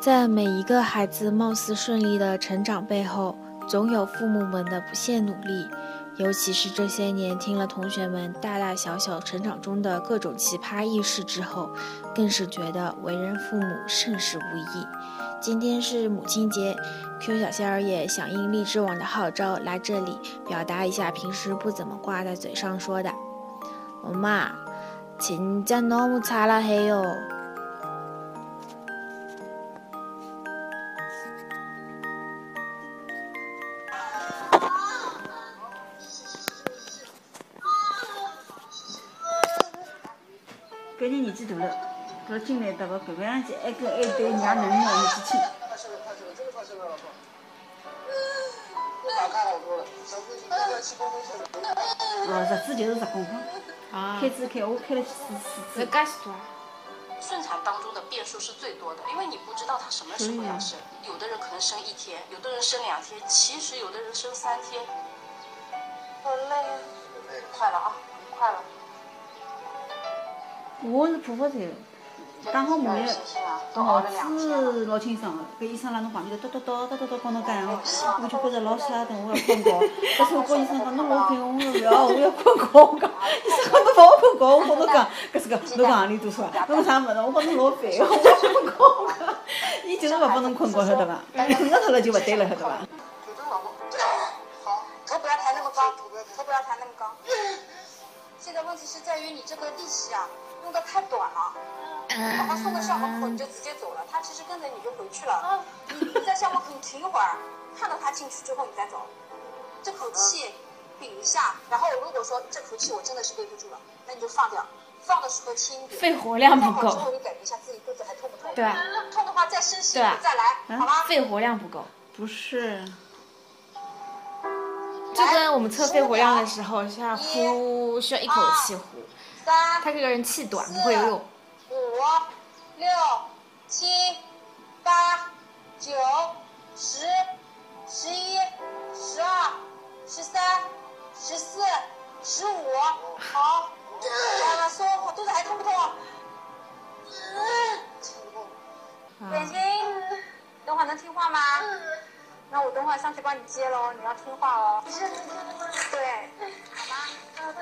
在每一个孩子貌似顺利的成长背后，总有父母们的不懈努力。尤其是这些年，听了同学们大大小小成长中的各种奇葩轶事之后，更是觉得为人父母甚是无益。今天是母亲节，Q 小仙儿也响应荔枝网的号召，来这里表达一下平时不怎么挂在嘴上说的：“엄마진짜너무잘해 요。 ” 搿人年纪大了，搿进来到个搿个样子，还跟还对娘囡囡年纪轻。哦，日子就是十公分，开支开我开了四四次。介许多啊？顺产当中的变数是最多的，因为你不知道他什么时候要生，有的人可能生一天，有的人生两天，其实有的人生三天。好累，快了啊，快了。我是剖腹产，打好麻药，脑子老清爽的。搿医生辣侬旁边头叨叨叨叨叨叨跟侬讲哦，我就觉着老吓人，我要困觉。搿时候跟医生讲，侬老病，我说勿要，我要困觉。我讲，医生讲侬勿好困觉，我跟侬讲，搿是个侬讲行钿多少啊？侬啥物事？我讲侬老烦，我要困觉。我讲，伊就是勿帮侬困觉，晓得伐？困着脱了就勿对了，晓得伐？好，头不要抬那么高，头不要抬那么高。现在问题是在于你这个利息啊。用的太短了，把他送到校门口你就直接走了，他其实跟着你就回去了。你在校门口你停一会儿，看到他进去之后你再走，这口气屏一下，然后如果说这口气我真的是憋不住了，那你就放掉，放的时候轻一点。肺活量不够。之后你感觉一下自己肚子还痛不痛？对。痛的话再深吸一口再来，好吧？肺活量不够。不是。就跟我们测肺活量的时候，需要呼，需要一口气呼。三，他这个人气短，不会游泳。五、六、七、八、九、十、十一、十二、十三、十四、十五，好，完了，松，肚子还痛不痛？眼睛，等会能听话吗？那我等会上去帮你接喽，你要听话哦。对，好吗？好的。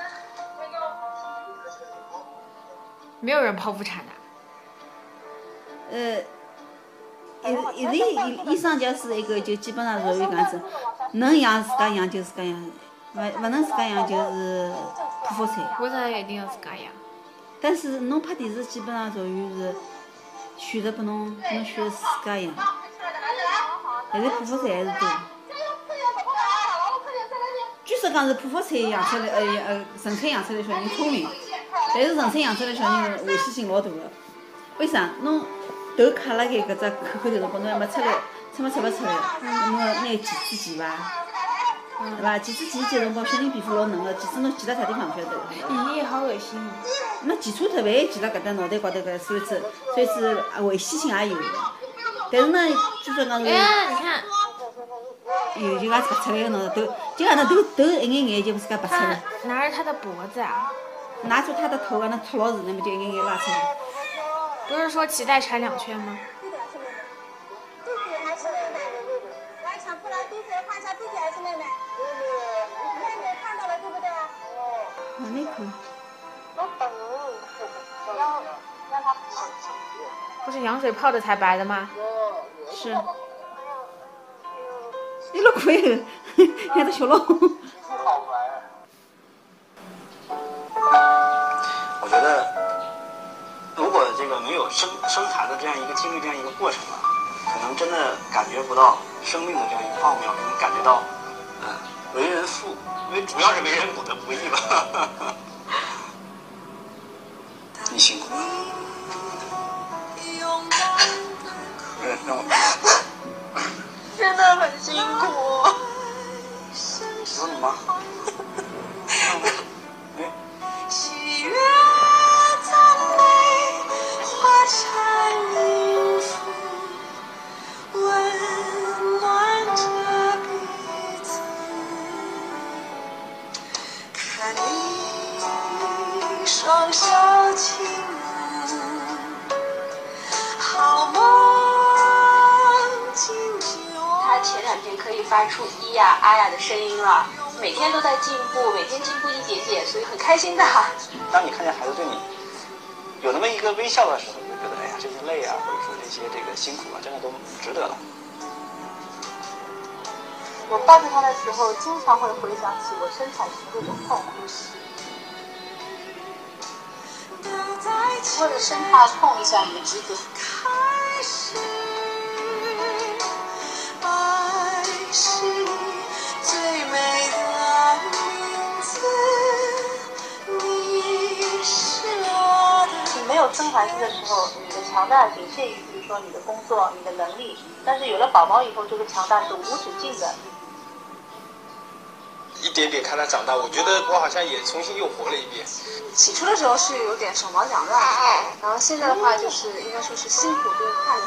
没有人剖腹产的。呃，一医医生就是一个，就基本上属于搿样子，能养自家养就自家养，勿勿能自家养就是剖腹产。为啥一定要自家养？但是侬拍电视基本上属于是选择拨侬，侬选择自家养。现在剖腹产还是多。据说讲是剖腹产养出来，呃呃，顺产养出来小人聪明。但是纯粹养出来小人危险性老大个，为啥？侬头卡辣盖搿只口口头辰光，侬还没出来，出没出勿出来？侬要拿钳子钳伐？对伐？钳子钳钳辰光，小人皮肤老嫩个，钳子侬钳辣啥地方勿晓得？咦，好恶心哦！那钳错脱，万一钳辣搿搭脑袋高头搿，所以是所以是危险性也有个。但是呢，据说讲是。哎，你看。有就讲拔出来个喏，头就讲那头头一眼眼就自家拔出来。拿着他的脖子啊。拿出他的头啊，那戳老子，那么就一眼眼拉出来。不是说脐带缠两圈吗？弟弟还是妹妹？来抢过来，一下还是妹妹？妹妹看到了，对不是羊水泡的才白的吗？是。你老可以，看到 小老生生产的这样一个经历，这样一个过程啊，可能真的感觉不到生命的这样一个奥妙，可能感觉到，嗯，为人父，因为主要是为人母的不易吧。你辛苦了。真的很辛苦。你说你妈。发出咿呀啊呀的声音了。每天都在进步，每天进步一点点，所以很开心的。当你看见孩子对你有那么一个微笑的时候，就觉得哎呀，这些累啊，或者说这些这个辛苦啊，真的都值得了。我抱着他的时候，经常会回想起我生产时那种痛苦，为了生怕碰一下你的侄子。孩子的时候，你的强大仅限于，比如说你的工作、你的能力。但是有了宝宝以后，这个强大是无止境的。一点点看他长大，我觉得我好像也重新又活了一遍。起初的时候是有点手忙脚乱，然后现在的话就是应该说是辛苦多快乐。